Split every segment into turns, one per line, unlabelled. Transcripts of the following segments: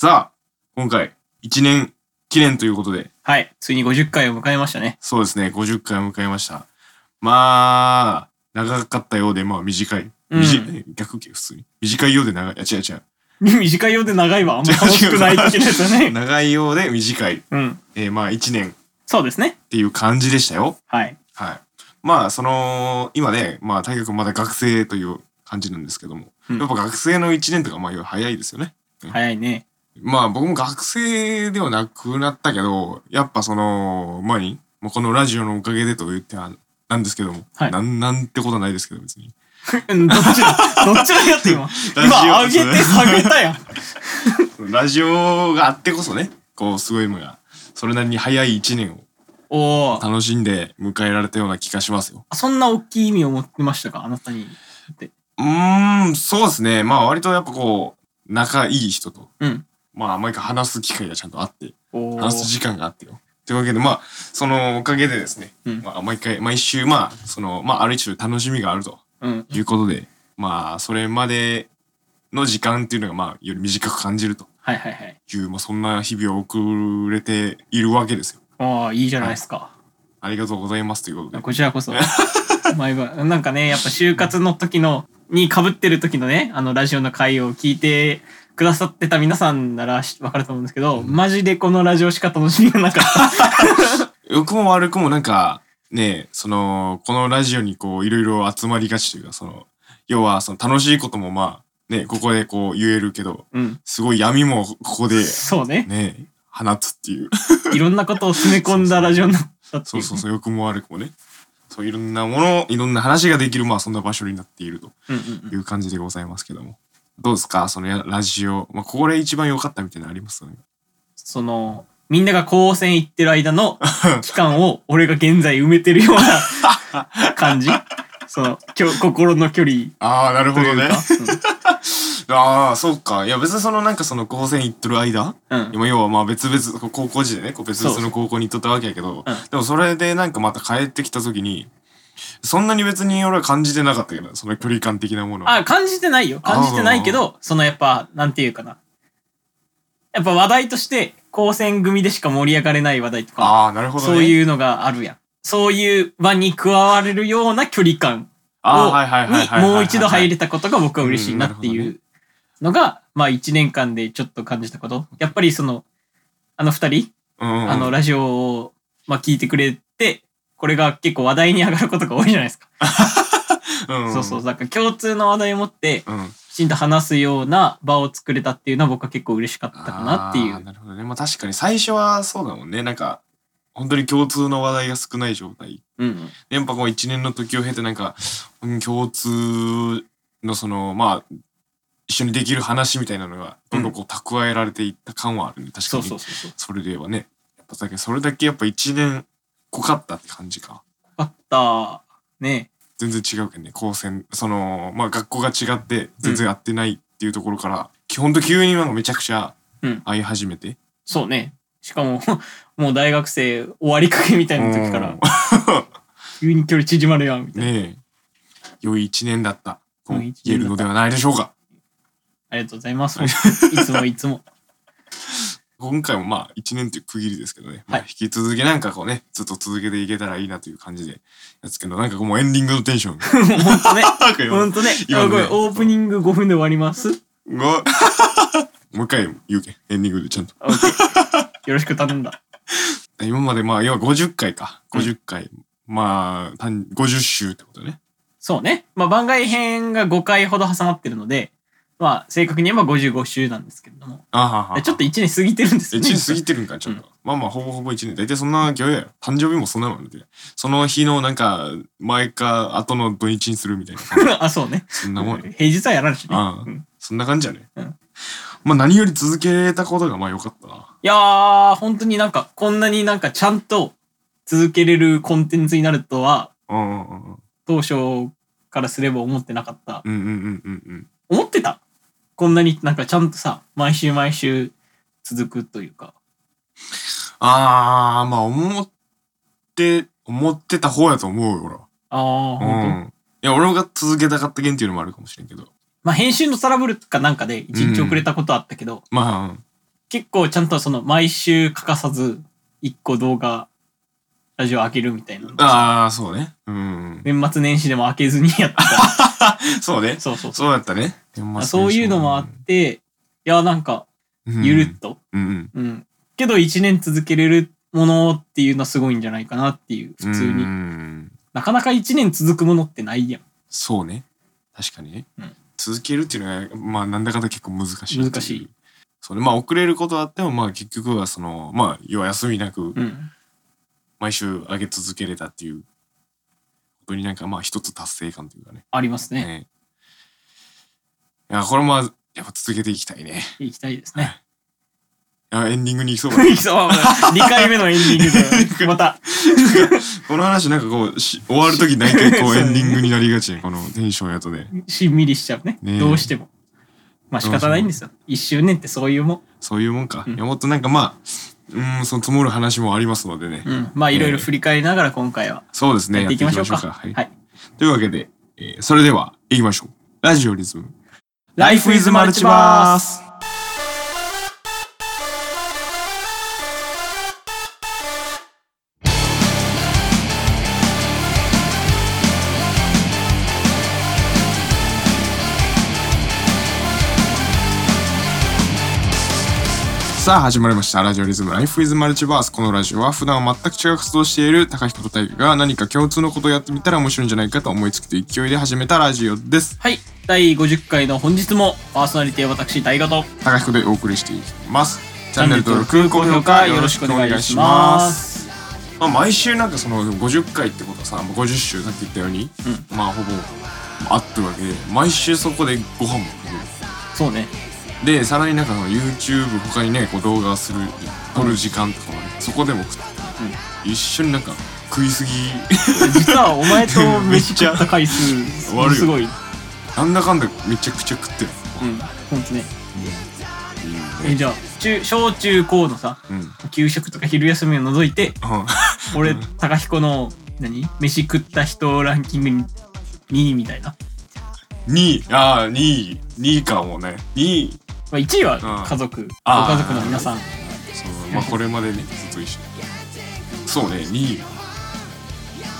さあ、今回、1年記念ということで、
はい。ついに50回を迎えましたね。
そうですね、50回を迎えました。まあ、長かったようで、まあ短い。
うん
短い逆系普通に。短いようで長い。いや、違う違う。
短いようで長いわ。あんま楽しくない的なやつだね。
長いようで短い。
うん。
えーまあ1年っ
そうですね。
ていう感じでしたよ。
はい。
はい。まあ、その、今ね、まあ、大学まだ学生という感じなんですけども、
うん
やっぱ学生の1年とか、まあ、早いですよね。
早いね。
まあ、僕も学生ではなくなったけど、やっぱその、前に、もうこのラジオのおかげでと言ってはなんですけども、
はい
なん、なんてことはないですけど、別に。
う んどっちだどっちだよって今。
ラジオ
今、上げて下げたやん。
ラジオがあってこそね、こう、すごいのが、それなりに早い1年を
おお。
楽しんで迎えられたような気がしますよ。
そんな大きい意味を持ってましたか？あなたに。って。
うーん、そうですね。まあ、割とやっぱこう、仲いい人と、
うん。
まあ、毎回話す機会がちゃんとあって。話す時間があってよ。というわけで、まあ、そのおかげでですね、
うん
まあ、毎回、毎週、まあ、その、まあ、ある一種楽しみがあると
うん。
いうことで、まあ、それまでの時間っていうのが、まあ、より短く感じると
はいはいはい。
いう、まあ、そんな日々を送れているわけですよ。
ああ、いいじゃないですか。
ありがとうございますということで。
こちらこそ。毎晩、なんかね、やっぱ就活の時の、に被ってる時のね、あのラジオの回を聞いてくださってた皆さんならしわかると思うんですけど、マジでこのラジオしか楽しみがなかった。
良くも悪くもなんか、ね、その、このラジオにこう、いろいろ集まりがちというか、その、要は、その楽しいこともまあ、ね、ここでこう言えるけど、
うん。
すごい闇もここで、
そうね。
ね、放つっていう。
いろんなことを詰め込んだラジオになったっていうう。
そそうそう、良くも悪くもね。そう、いろんなもの、いろんな話ができる、まあそんな場所になっていると。いう感じでございますけども。どうですか？そのやラジオ。まあ、これ一番良かったみたいなのあります？よね。
その、みんなが高専行ってる間の 期間を俺が現在埋めてるような 感じ？その、きょ心の距離
ああ、なる
というか。
ああ、そうか。いや、別にそのなんかその高専行ってる間、
うん。
要はまあ別々、高校時でね、別々の高校に行っとったわけやけど、
うん
でもそれでなんかまた帰ってきた時に、そんなに別に俺は感じてなかったけど、その距離感的なものは。
あ、感じてないよ。感じてないけど、そのやっぱ、なんていうかな。やっぱ話題として、高専組でしか盛り上がれない話題とか、
ああ、なるほどね。
そういうのがあるやん。そういう場に加われるような距離感を、にもう一度入れたことが僕は嬉しいなっていうのが、まあ一年間でちょっと感じたこと。やっぱりその、あの二人、
うん
あのラジオを、まあ聞いてくれて、これが結構話題に上がることが多いじゃないですか。
うんん
そうそう。だから共通の話題を持って、
うん。
きちんと話すような場を作れたっていうのは僕は結構嬉しかったかなっていう。
なるほどね。まあ確かに最初はそうだもんね。なんか、本当に共通の話題が少ない状態。
うんうん。
やっぱこう一年の時を経てなんか、うん共通のその、まあ、一緒にできる話みたいなのが、どんどんこう蓄えられていった感はあるね。確か
そう
に。
そうそうそう。
それで言えばね。やっぱだけどそれだけやっぱ一年濃かったって感じか。
あった。ね
全然違うけどね。高専、その、まあ学校が違って全然合ってないっていうところから、基本と急になんかめちゃくちゃ
うん
会い始めて。
そうね。しかも、もう大学生終わりかけみたいな時から、急に距離縮まるやん、みたいな。
ねえ、良い一年だった言えるのではないでしょうか。
ありがとうございます。いつもいつも。
今回もまあ一年という区切りですけどね、まあ、
はい
引き続きなんかこうね、ずっと続けていけたらいいなという感じでやつけど、なんかもうエンディングのテンション。
本当ね。
なんか今
本当ね。
今のね
オープニング5分で終わります？
ごもう一回言うけん、エンディングでちゃんと。
よろしく頼んだ。
今までまあ、要は50回か。
うん
50回。まあ、単50週ってことね。
そうね。まあ番外編が5回ほど挟まってるので、まあ正確に言えば55週なんですけれども。
あはは
ちょっと1年過ぎてるんですよね。
一年過ぎてるんか、ちょっと。まあまあ、ほぼほぼ一年。大体そんな行やよ。誕生日もそんなもんで。その日のなんか、前か後の土日にするみたいな。
あ、そうね。
そんなもん。
平日はやらんしね。
ああ
うん
そんな感じやね。
うん
まあ何より続けたことがまあ良かったな。
いやー、本当になんか、こんなになんかちゃんと続けれるコンテンツになるとは、
うんうんうんうん。
当初からすれば思ってなかった。
うんうんうんうんうん。
思ってたこんなになんかちゃんとさ、毎週毎週続くというか。
ああ、まあ思って、思ってた方やと思うよ、俺は。
あー、
う。ん。いや、俺が続けたかった原因っていうのもあるかもしれんけど。
まあ編集のトラブルかなんかで一日遅れたことあったけど、
ま
結構ちゃんとその毎週欠かさず一個動画ラジオ開けるみたいなの
ああ、そうね。うん。
年末年始でも開けずにやってた
そうね。
そうそうそう
そうだったね。
そういうのもあっていやなんか
うん
ゆるっと、
うんうん。
うんけど1年続けれるものっていうのはすごいんじゃないかなっていう普通に、
うん
なかなか1年続くものってないやん
そうね。確かにね。
うん
続けるっていうのは、まあ、なんだかんだ結構難しい。
難しい。
そうね。まあ、遅れることはあっても、まあ、結局は、その、まあ、要は休みなく、
うん
毎週上げ続けれたっていう、本当になんか、まあ、一つ達成感というかね。
ありますね。
ねいや、これも、やっぱ続けていきたいね。
行きたいですね。
い。や、エンディングに行きそうだ。ね
そう2回目のエンディングでまた。
この話なんかこう、し終わるとき大体こう エンディングになりがちね。このテンションやとね。
しんみりしちゃうね。
ねえ。
どうしても。まあ仕方ないんですよ。1周年ってそういうもん。
そういうもんか。
うん。
いや、もっとなんかまあ、うん、その積もる話もありますのでね。
うんまあいろいろ振り返りながら今回は
そうですね。
やっていきましょうか
やっていきはい。
はい
というわけで、えーそれでは行きましょう。ラジオリズム。
Life is Multiverse
さあ始まりました。ラジオリズム Life is Multiverse。このラジオは普段は全く違う活動をしている高彦と大輝が何か共通のことをやってみたら面白いんじゃないかと思いつきと勢いで始めたラジオです。
はい第50回の本日もパーソナリティは私大河と
高彦でお送りしていきます。チ
チ
ャンネル登録、高評価よろしくお願いします。
す
まあ、毎週なんかその50回ってことはさまあ50週さっき言ったように、まあほぼあってるわけで毎週そこでご飯も食べる
そうね
でさらになんか YouTube 他にねこう動画をする撮る時間とかもねそこでも食って、一緒になんか食いすぎ。
実はお前と 飯食った回数
悪いよ。
すごい。
なんだかんだめちゃくちゃ食ってる、
うんほんとねえ
ね
じゃあ中小中高のさ
うん。
給食とか昼休みを除いて
うん。
俺
うん。
高彦の何？飯食った人ランキングに2位みたいな、
2位ああ2位2位かもね。2位
まあ、1位は
うん。
家族。ご家族の皆さん。
そう。まあこれまでねずっと一緒。そうね2位。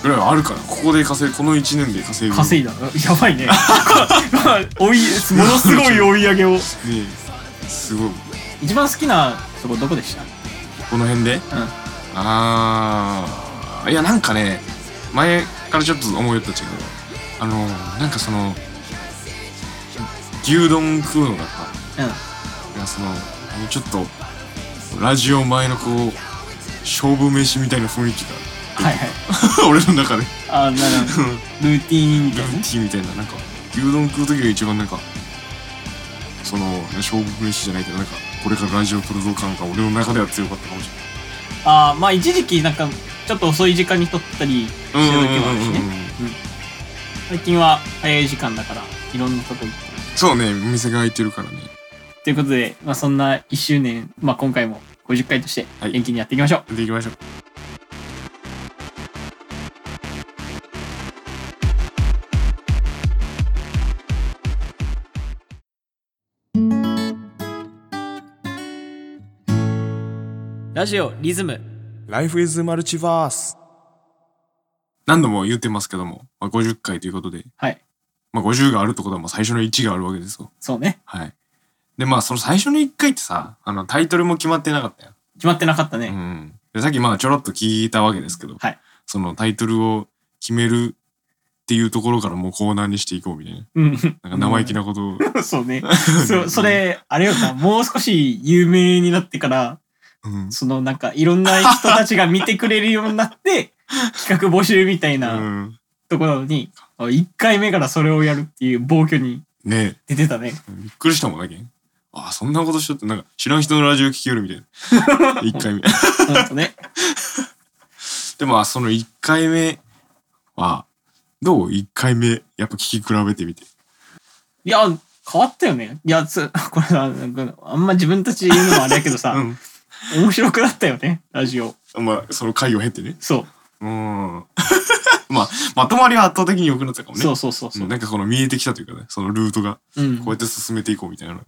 ぐらいはあるから。ここで稼いこの1年で稼ぐ
稼いだ。やばいね。追いものすごい追い上げを。
ねすごい。
一番好きなとこどこでした？
この辺で？
うん。
ああいやなんかね前からちょっと思いよったっちゃうけどあのなんかその牛丼食うのがいやそのちょっとラジオ前のこう勝負飯みたいな雰囲気が
はいはい。
俺の中で。
あーなるほど。ルーティーンみたいなね。
ルーティンみたいななんか牛丼食う時が一番なんかその勝負飯じゃないけどなんかこれからラジオ撮るぞ感が俺の中では強かったかもし
あーまあ一時期なんかちょっと遅い時間に撮ったりして
れない
る時もあるしね。最近は早い時間だからいろんなとこ行って
そうねお店が開いてるからね
ということで、まあ、そんな1周年、まあ、今回も50回として
はい。
元気にやっていきましょう、
やっていきましょう。
ラジオリズム。
Life is Multiverse 何度も言ってますけども、まあ、50回ということで、
はい。
まあ、50があるってことはもう最初の1があるわけですよ。
そうね。
はいでまあその最初の1回ってさあのタイトルも決まってなかったよ
決まってなかったね、
うん、でさっきまあちょろっと聞いたわけですけど、
はい。
そのタイトルを決めるっていうところからもうコーナーにしていこうみたいな。
うん。
なんか生意気なことを、
そうね。そそれあれよなもう少し有名になってから
うん。
そのなんかいろんな人たちが見てくれるようになって 企画募集みたいな
うん、
とこなのに、1回目からそれをやるっていう暴挙に
ね。
出てたね。
えびっくりしたもんだけんああそんなことしとってなんか知らん人のラジオ聞けるみたいな。1回目。
ほんとね。
でまあその1回目はどう ?1 回目やっぱ聞き比べてみて。
いや変わったよね。いやつ これさなんかあんま自分たちで言うのもあれやけどさ、
うん。
面白くなったよねラジオ。
まあその回を経てね。
そう。
うん。まあまとまりは圧倒的に良くなったかもね。
そうそうそうそう。
うんなんかこの見えてきたというかねそのルートが
うん。
こうやって進めていこうみたいなのが、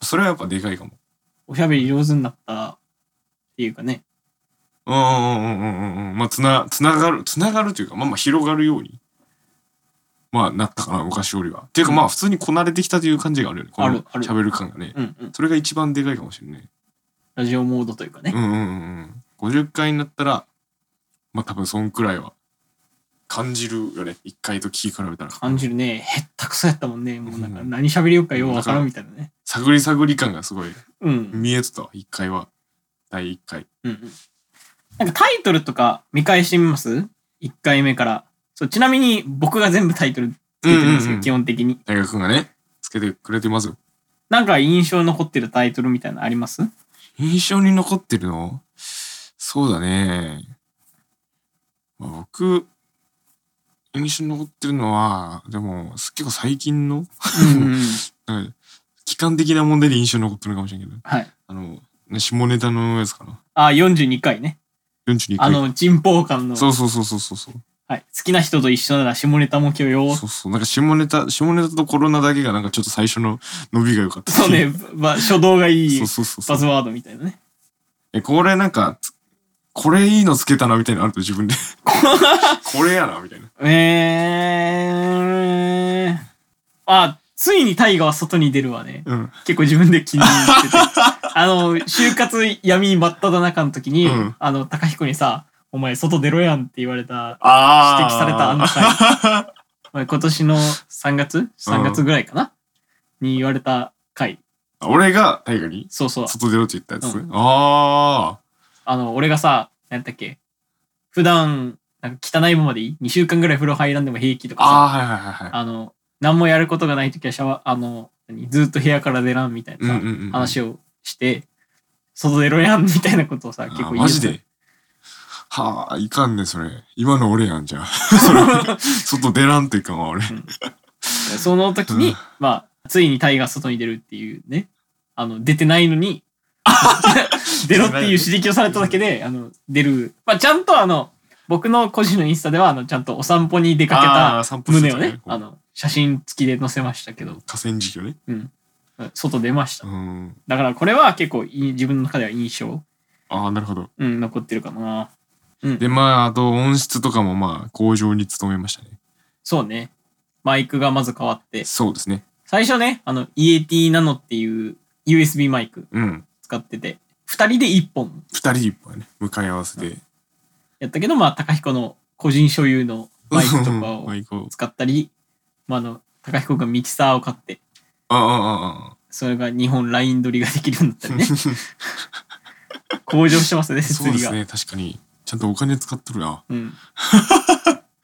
それはやっぱでかいかも
おしゃべり上手になったっていうかね。
うんうんうんうんうんうん。まあ、つな、つながる、つながるというか、まあまあ広がるように、まあなったかな、昔よりは。っていうかまあ普通にこなれてきたという感じがあるよね。この喋る感がね。
うんうん。
それが一番でかいかもしれない。
ラジオモードというかね。
うんうんうんうん。50回になったら、まあ多分そんくらいは感じるよね。1回と聞き比べたら。
感じるね。へったくそやったもんね。もうなんか
うん
何喋りようかようわからんみたいなね。
探り探り感がすごい
うん。
見えてたわ、1回は。第1回。
うんうん。なんかタイトルとか見返してみます ?1 回目から。そう、ちなみに僕が全部タイトルつけてるんですよ、
うんうんうん
基本的に。
大学くんがね、つけてくれてますよ。
なんか印象に残ってるタイトルみたいなのあります？
印象に残ってるの？そうだね。まあ、僕、印象に残ってるのは、でも、結構最近の、
うん
期間的な問題で印象に残ってるのかもしれんけど、
はい。
あの、ね下ネタのやつかな。
あ、42回ね。
42回。
あの、人望感の。
そうそうそうそうそうそう。
はい。好きな人と一緒なら下ネタも今日よ。
そうそう。なんか下ネタ、下ネタとコロナだけがなんかちょっと最初の伸びが良かった。
そうね、ば初動がいい
そうそうそう
バズワードみたいなね。
え、これなんか、つこれいいのつけたなみたいなのあると自分で。これやなみたいな。
えー。あ、ついにタイガは外に出るわね。
うん。
結構自分で気に入ってて。あの、就活闇真っ只中の時に、
うん
あの、高彦にさ、お前外出ろやんって言われた、
あ
指摘されたあの回。お前今年の3月 ?3 月ぐらいかな、に言われた回。
俺が大河に？
そうそう。
外出ろって言ったやつ、
うん
あ
あの、俺がさ、なんだっけ普段、なんか汚いままでいい ?2 週間ぐらい風呂入らんでも平気と
あ。あ
か
あ、はいはいはい
あの、何もやることがない時はシャワー、あの、何ずっと部屋から出らんみたいなさ、
うんうんうんうん
話をして、外出ろやんみたいなことをさ、結構
あ
言う
マジで？はあ、いかんね、それ。今の俺やん、じゃあ。そ れ外出らんといかんわ、俺。
その時に、
うん
まあ、ついにタイが外に出るっていうね、あの、出てないのに、出ろっていう指摘をされただけで、あの、出る。まあ、ちゃんとあの、僕の個人のインスタでは、あの、ちゃんとお散歩に出かけ
あ
た胸をね、あの、写真付きで載せましたけど、
河川敷をね。
うん。外出ました
う。ん。
だからこれは結構いい自分の中では印象、
ああ、なるほど。
うん、残ってるかな。うん。
で、まあ、あと音質とかもまあ、向上に努めましたね。
そうね。マイクがまず変わって、
そうですね。
最初ね、あの、EAT ナノっていう USB マイク
うん。
使ってて、二人で一本
二人で一本ね、向かい合わせて。
やったけど、まあ、高彦の個人所有のマイクとか
マ
を。使ったり、まあ、あの、高彦がミキサーを買って、
ああ、ああ、あ
それが2本ライン取りができるようになったりね。向上してますね、
あ。
設備が。
そうですね、確かに。ちゃんとお金使っとるな。
うん。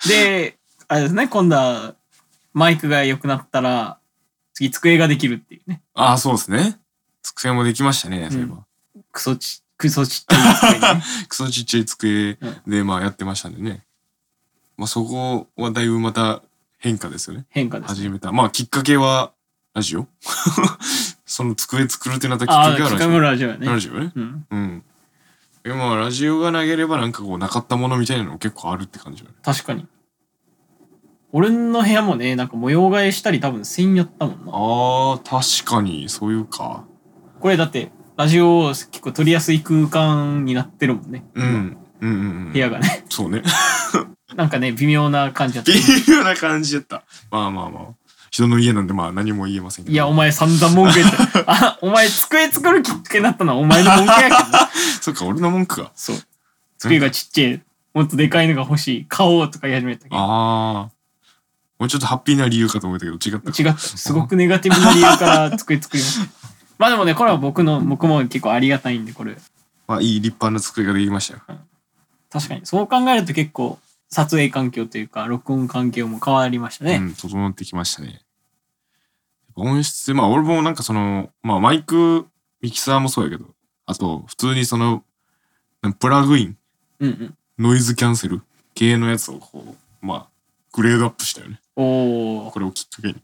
で、あれですね、今度は、マイクが良くなったら、次机ができるっていうね。
ああ、そうですね。机もできましたね、そういえば。
クソち、クソちっちゃい机にね。
クソちっちゃい机で、まあやってましたんでね。まあそこはだいぶまた変化ですよね。
変化です、ね。
始めた。まあきっかけはラジオ？その机作るってなったきっかけは
企画ラジオやね。
ラジオね。
うん。
うん。でまあラジオが投げればなんかこうなかったものみたいなの結構あるって感じよね。
確かに。俺の部屋もね、なんか模様替えしたり多分せんやったもんな。
ああ、確かに、そういうか。
これだって、ラジオ結構撮りやすい空間になってるもんね。
うん。うんうんうん。
部屋がね。
そうね。
なんかね、微妙な感じだった
微。妙な感じだった。まあまあまあ。人の家なんでまあ何も言えませんけど。
いや、お前散々文句言って。あ、お前机作るきっかけになったのはお前の文句やけどな。
そっか、俺の文句か。
そう。机がちっちゃい。もっとでかいのが欲しい。買おうとか言い始めたけど。
ああ。もうちょっとハッピーな理由かと思ったけど、違ったか。
違った。すごくネガティブな理由から机作りました。まあでもね、これは僕の、僕も結構ありがたいんで、これ。
まあ、いい立派な机ができましたよ。
確かに。そう考えると結構、撮影環境というか、録音環境も変わりましたね。
うん、整ってきましたね。音質、まあ、俺もなんかその、まあ、マイク、ミキサーもそうやけど、あと、普通にその、プラグイン、
うんうん。
ノイズキャンセル系のやつをこう、まあ、グレードアップしたよね。
おー。
これをきっかけに。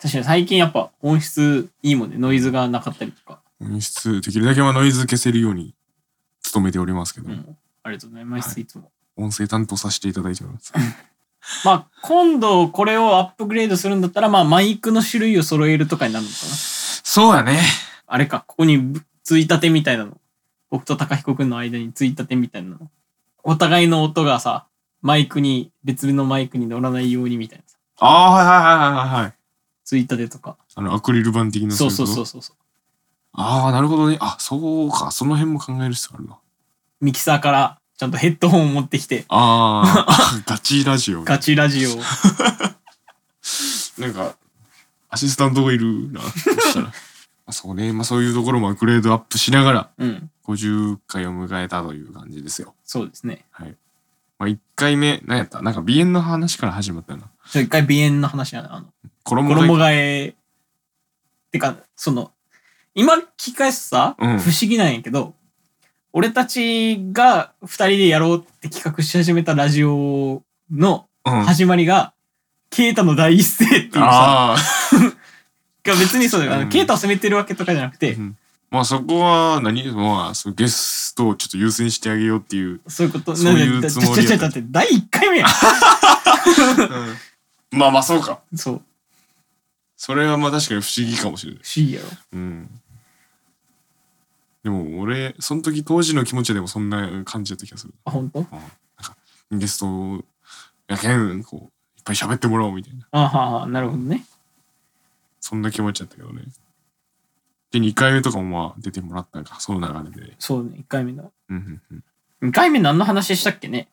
確かに最近やっぱ音質いいもんね。ノイズがなかったりとか。
音質、できるだけはノイズ消せるように努めておりますけど、
うん。ありがとうございます、、
はい
つも。
音声担当させていただいております。
まあ、今度これをアップグレードするんだったら、まあ、マイクの種類を揃えるとかになるのかな。
そうやね。
あれか、ここにぶついたてみたいなの。僕と高彦くんの間についたてみたいなの。お互いの音がさ、マイクに、別のマイクに乗らないようにみたいなさ。
ああ、はいはいはいはいはい。
ついたてとか。
あの、アクリル板的な。
そうそうそう。そうそう。
ああ、なるほどね。あ、そうか。その辺も考える必要あるな。
ミキサーからちゃんとヘッドホンを持ってきて、
ああ、ガチラジオ。
ガチラジオを。
なんか、アシスタントがいるな。そしたら。まあそうね。まあそういうところもグレードアップしながら、
うん。
50回を迎えたという感じですよ。
そうですね。
はい。まあ1回目、何やった？なんか鼻炎の話から始まったよな。
ちょ、一回鼻炎の話なの。あの、
衣
衣
が
替え。てか、その、今聞き返すとさ、
うん
不思議なんやけど、俺たちが二人でやろうって企画し始めたラジオの
うん。
始まりが、ケイタの第一声っていうさ、
ああ。
が別にそうだよ。あの
うん
ケイタを責めてるわけとかじゃなくて、
うんまあそこは何、まあそうゲストをちょっと優先してあげようっていう。
そういうこと。
そういうつもりやった
ちょちょちょだって第一回目や ん。
まあまあそうか。
そう。
それはまあ確かに不思議かもしれない。
不思議やろ。
うん。でも俺、その時当時の気持ちでもそんな感じだった気がする。
あ、本当？
ゲストやけん、こう、いっぱい喋ってもらおうみたいな。
あははなるほどね。
そんな気持ちだったけどね。で、2回目とかもまあ出てもらったんか、その流れで。
そうね、一回目だ。
うんうんうん。
二回目何の話したっけね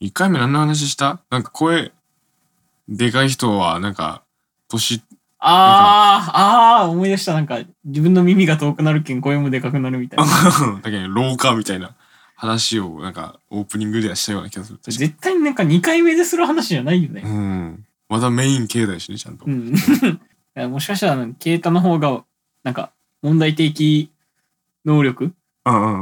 ？1回目何の話した？なんか声、でかい人はなんか、年、
あー、あー、思い出した。なんか、自分の耳が遠くなるけん声もでかくなるみたいな。
だけど廊下みたいな話をなんかオープニングではしたような気がする。
絶対になんか二回目でする話じゃないよね。
うん。まだメイン系だしね、ちゃんと。
うん。いやもしかしたら、あのケイタの方が、なんか、問題的能力っ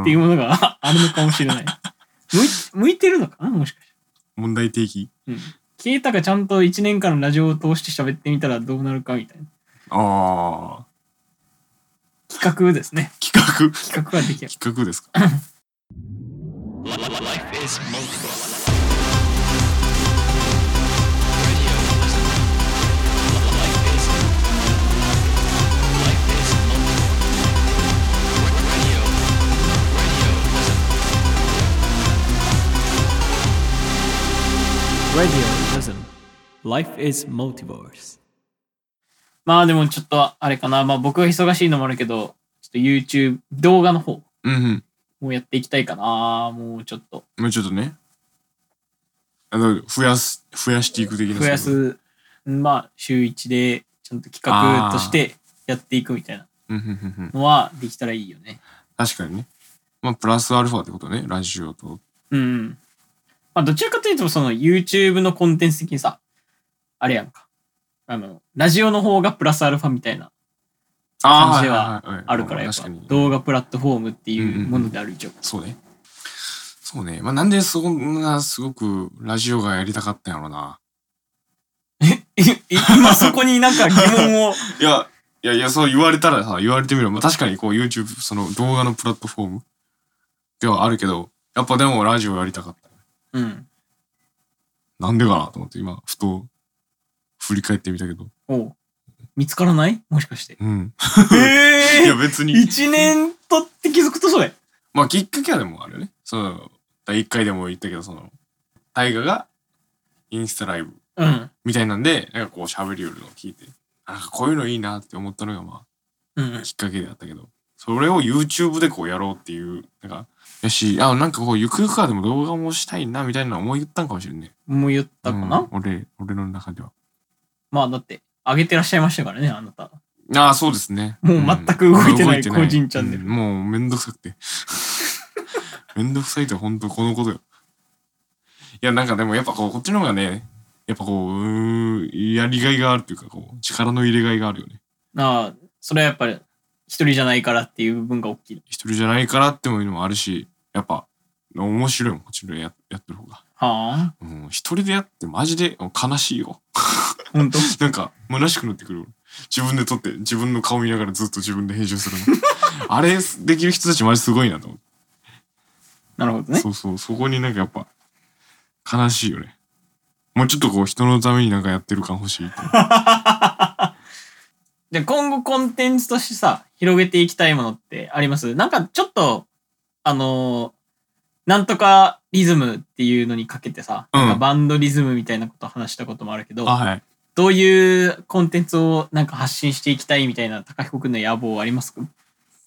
ていうものがああるのかもしれない。向い向いてるのかなもしかして。
問題提起？
うん。ケイタがちゃんと1年間のラジオを通して喋ってみたらどうなるかみたいな。
ああ。
企画ですね。
企画？
企画ができる。
企画ですか？
まあでもちょっとあれかな。まあ僕が忙しいのもあるけど、ちょっと YouTube 動画の方
うんうん。
もやっていきたいかな。もうちょっと
もうちょっとね。あの、増やす、増やしていく的な。
増や。す。まあ週1でちゃんと企画としてやっていくみたいな
うんうんうんうん。
のはできたらいいよね。
確かにね。まあ、プラスアルファってことね。ラジオと。
うんうん。まあどちらかというとその YouTube のコンテンツ的にさ、あれやんか。あの、ラジオの方がプラスアルファみたいな感じではあるからやっぱ。動画プラットフォームっていうものである以上。
そうね。そうね。まあ、なんでそんなすごくラジオがやりたかったんやろな。
い今そこになんか疑問を。
いや、いやいや、そう言われたらさ、言われてみれば、まあ、確かにこう YouTube、その動画のプラットフォームではあるけど、やっぱでもラジオやりたかった。
うん。
なんでかなと思って今、ふと振り返ってみたけど。
おう見つからない？もしかして。
うん。
え
いや別に。
一年とって気づくとそれ？
まあきっかけはでもあるよね。その、第1回でも言ったけど、その、大河がインスタライブ
うん。
みたいなんで、なんかこう喋りよるのを聞いて、なんかこういうのいいなって思ったのがま
うん
あきっかけであったけど、それを YouTube でこうやろうっていう、なんか、やし、あ、なんかこうゆくゆくはでも動画もしたいなみたいな思い言ったんかもしれんね。
もう言ったかな、
うん俺、俺の中では。
まあだって、上げてらっしゃいましたからね、あなた。
ああ、そうですね。
もう全く動いてない
うん
個人チャンネル
うんもうめんどくさくて。めんどくさいって本当このことよ。いや、なんかでもやっぱこう、こっちの方がね、やっぱこう、うーんやりがいがあるっていうか、こう、力の入れがいがあるよね。
ああ、それはやっぱり、一人じゃないからっていう部分が大きい。
一人じゃないからっていうのもあるし、やっぱ、面白いもちでややってる方が。
はあ、
うん、一人でやってマジで悲しいよ。
ほんと
なんか、虚しくなってくる。自分で撮って、自分の顔見ながらずっと自分で編集するの。あれ、できる人たちマジすごいなと思って。
なるほどね。
そうそう、そこになんかやっぱ、悲しいよね。もうちょっとこう、人のためになんかやってる感欲しいって。
で、今後コンテンツとしてさ、広げていきたいものってあります？なんかちょっと、あのーなんとかリズムっていうのにかけてさ、
うん
なんかバンドリズムみたいなこと話したこともあるけど、
あ、はい。
どういうコンテンツをなんか発信していきたいみたいな高彦くんの野望ありますか？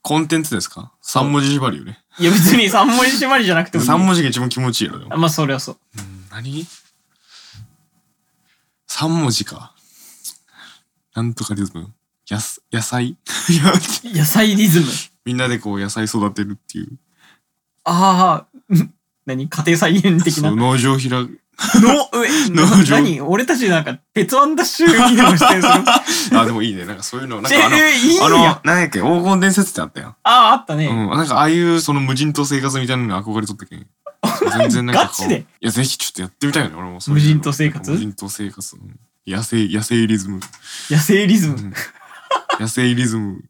コンテンツですか？三文字縛りよね。
いや別に三文字縛りじゃなくてもいい。
三文字が一番気持ちいいやろ、でも。
あまあそれはそう。
うん何？三文字か。なんとかリズム。やす、野菜？いや
野菜リズム。
みんなでこう野菜育てるっていう。
ああ、う ん何？家庭菜園的な？
そう
の、
農場開く。
え、
農場
何？俺たちなんか、鉄腕ダッシュにでも出演する。
あ、でもいいね。なんかそういうの、なんかあの、
えいい
あの
やん。、
なんやっけ、黄金伝説ってあったやん。
ああ、あったね。
うん。なんかああいうその無人島生活みたいなのに憧れとったけん。全然なんか。
ガチで？
いや、ぜひちょっとやってみたいよね、俺も。
無人島生活？
無人島生活。うん野生、野生リズム。
野生リズム。
うん野生リズム。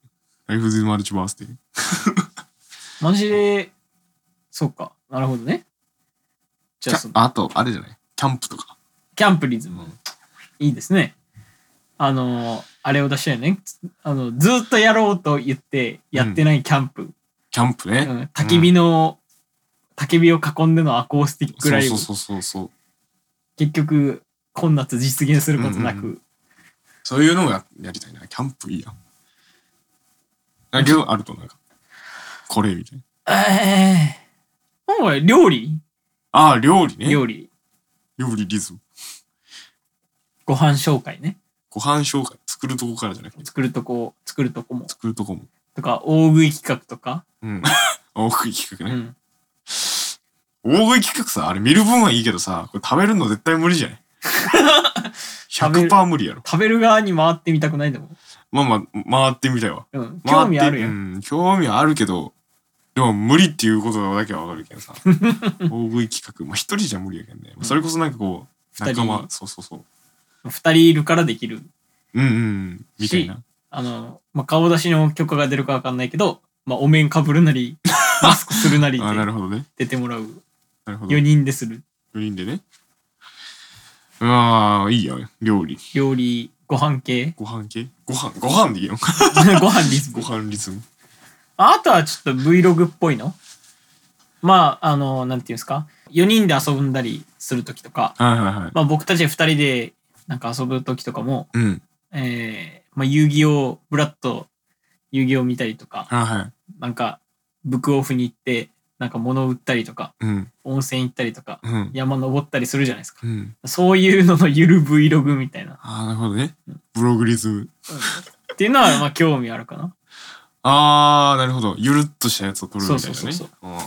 ライフズマルチバースデー。
マジで、そうか。なるほどね。じゃあ、その
あと、あれじゃない？キャンプとか。
キャンプリズム。いいですね。あの、あれを出したよね。あの、ずっとやろうと言って、やってないキャンプ。
キャンプね。
うん焚き火の、焚き火を囲んでのアコースティックライブ。
そうそうそうそうそう。
結局、今夏実現することなく。
うんうんそういうのをややりたいな。キャンプいいやん。だけど、あるとなんか、これみたいな。
ええー。お前、料理？
ああ、料理ね。料
料理。
理リズム。
ご飯紹介ね。
ご飯紹介。作るとこからじゃなくて、
作るとこ、作るとこも。
作るとこも。
とか、大食い企画とか。
うん。大食い企画ね。
うん。
大食い企画さ、あれ見る分はいいけどさ、これ食べるの絶対無理じゃない？
食べる
?100% 無理やろ。
食べる側に回ってみたくないでも。
まあまあ、回ってみたいわ。
うん。興味あるよ。
うん、興味あるけど、でも無理っていうことだけはわかるけどさ。大食い企画。まあ一人じゃ無理やけんね。まあそれこそなんかこう、仲間、そうそうそう。
二人いるからできる。
うんうんうん。みたいな。
あの、まあ、顔出しの許可が出るかわかんないけど、まあ、お面かぶるなり、マスクするなり
あな
で
るほどね。
出てもらう。
なるほど。
4人でする。
4人でね。ああ、いいやん。料理。
料理、ご飯系
ご飯系？ご飯、ご飯でいいの？
ご飯リズム
ご。飯リズム。
あとはちょっと Vlog っぽいの？まあ、あの、なんていうんですか？4人で遊んだりするときとか、
はいはいはい。
まあ僕たち2人でなんか遊ぶときとかも、
うん。
えー、まあ遊戯王、ブラッド、遊戯王見たりとか、
はいはい。
なんか、ブックオフに行って、なんか物を売ったりとか、
うん。
温泉行ったりとか、
うん。
山登ったりするじゃないですか。
うん。
そういうののゆる Vlog みたいな。
ああ、なるほどね。ブログリズム。
っていうのは、まあ興味あるかな。
ああ、なるほど。ゆるっとしたやつを撮るみたいなね。
そうそうそう
うん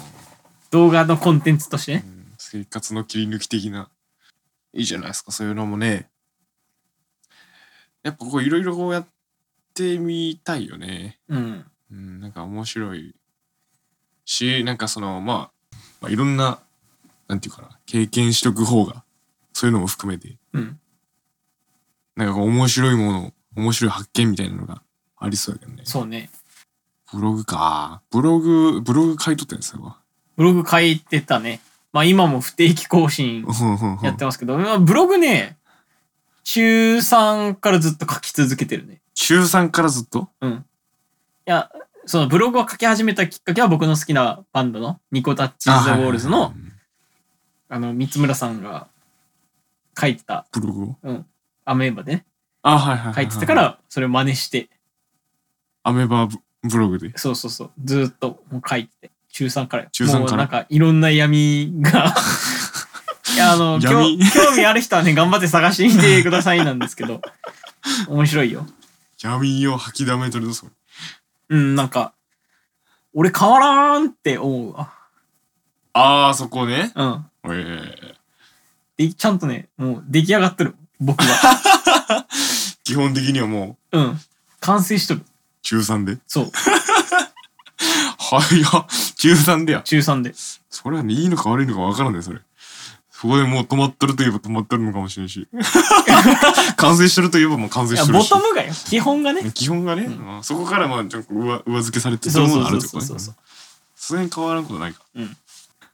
動画のコンテンツとしてね。
うん生活の切り抜き的な。いいじゃないですか、そういうのもね。やっぱこういろいろこうやってみたいよね。
うん。
うん、なんか面白いし、なんかその、まあ、まあ、いろんな、なんていうかな、経験しとく方が、そういうのも含めて、
うん。
なんかこう面白いもの、面白い発見みたいなのがありそうだけどね。
そうね。
ブログか。ブログ、ブログ書いとったんですよ。
ブログ書いてたね。まあ今も不定期更新やってますけど、まあブログね、中3からずっと書き続けてるね。
中3からずっと？
うん。いや、そのブログを書き始めたきっかけは僕の好きなバンドのニコタッチ・ザ・ウォールズの、あの、三村さんが書いてた、
ブログを？
うん、アメーバでね、
あ、はいはいはいはい。
書いてたか。ら、それを真似して、
アメバブブログで。
そうそうそう、ずーっともう書いてて、中3からよ。
中3から
もうなんかいろんな闇が、いや、あの、興味ある人はね、頑張って探してみてくださいなんですけど、面白いよ。
闇を吐きだめとるぞ、それ。
うん、なんか、俺変わらんって思うわ。
ああ、そこね。
うん。
え
で、ちゃんとね、もう出来上がってる。僕は。
ー 基本的にはもう、
うん。完成しとる。
中3で？
そう。
はいや、中3でや。
中3で。
それはね、いいのか悪いのか分からんね、それ。そこでもう止まってるといえば止まってるのかもしれんし。完成してるといえばもう完成してるし。
ボトムがよ。基本がね。
基本がね、
う
うんそこからまあ、ちょっと上上付けされてる
そう
ものあるってことね。
そうそう。
それに変わらんことないか。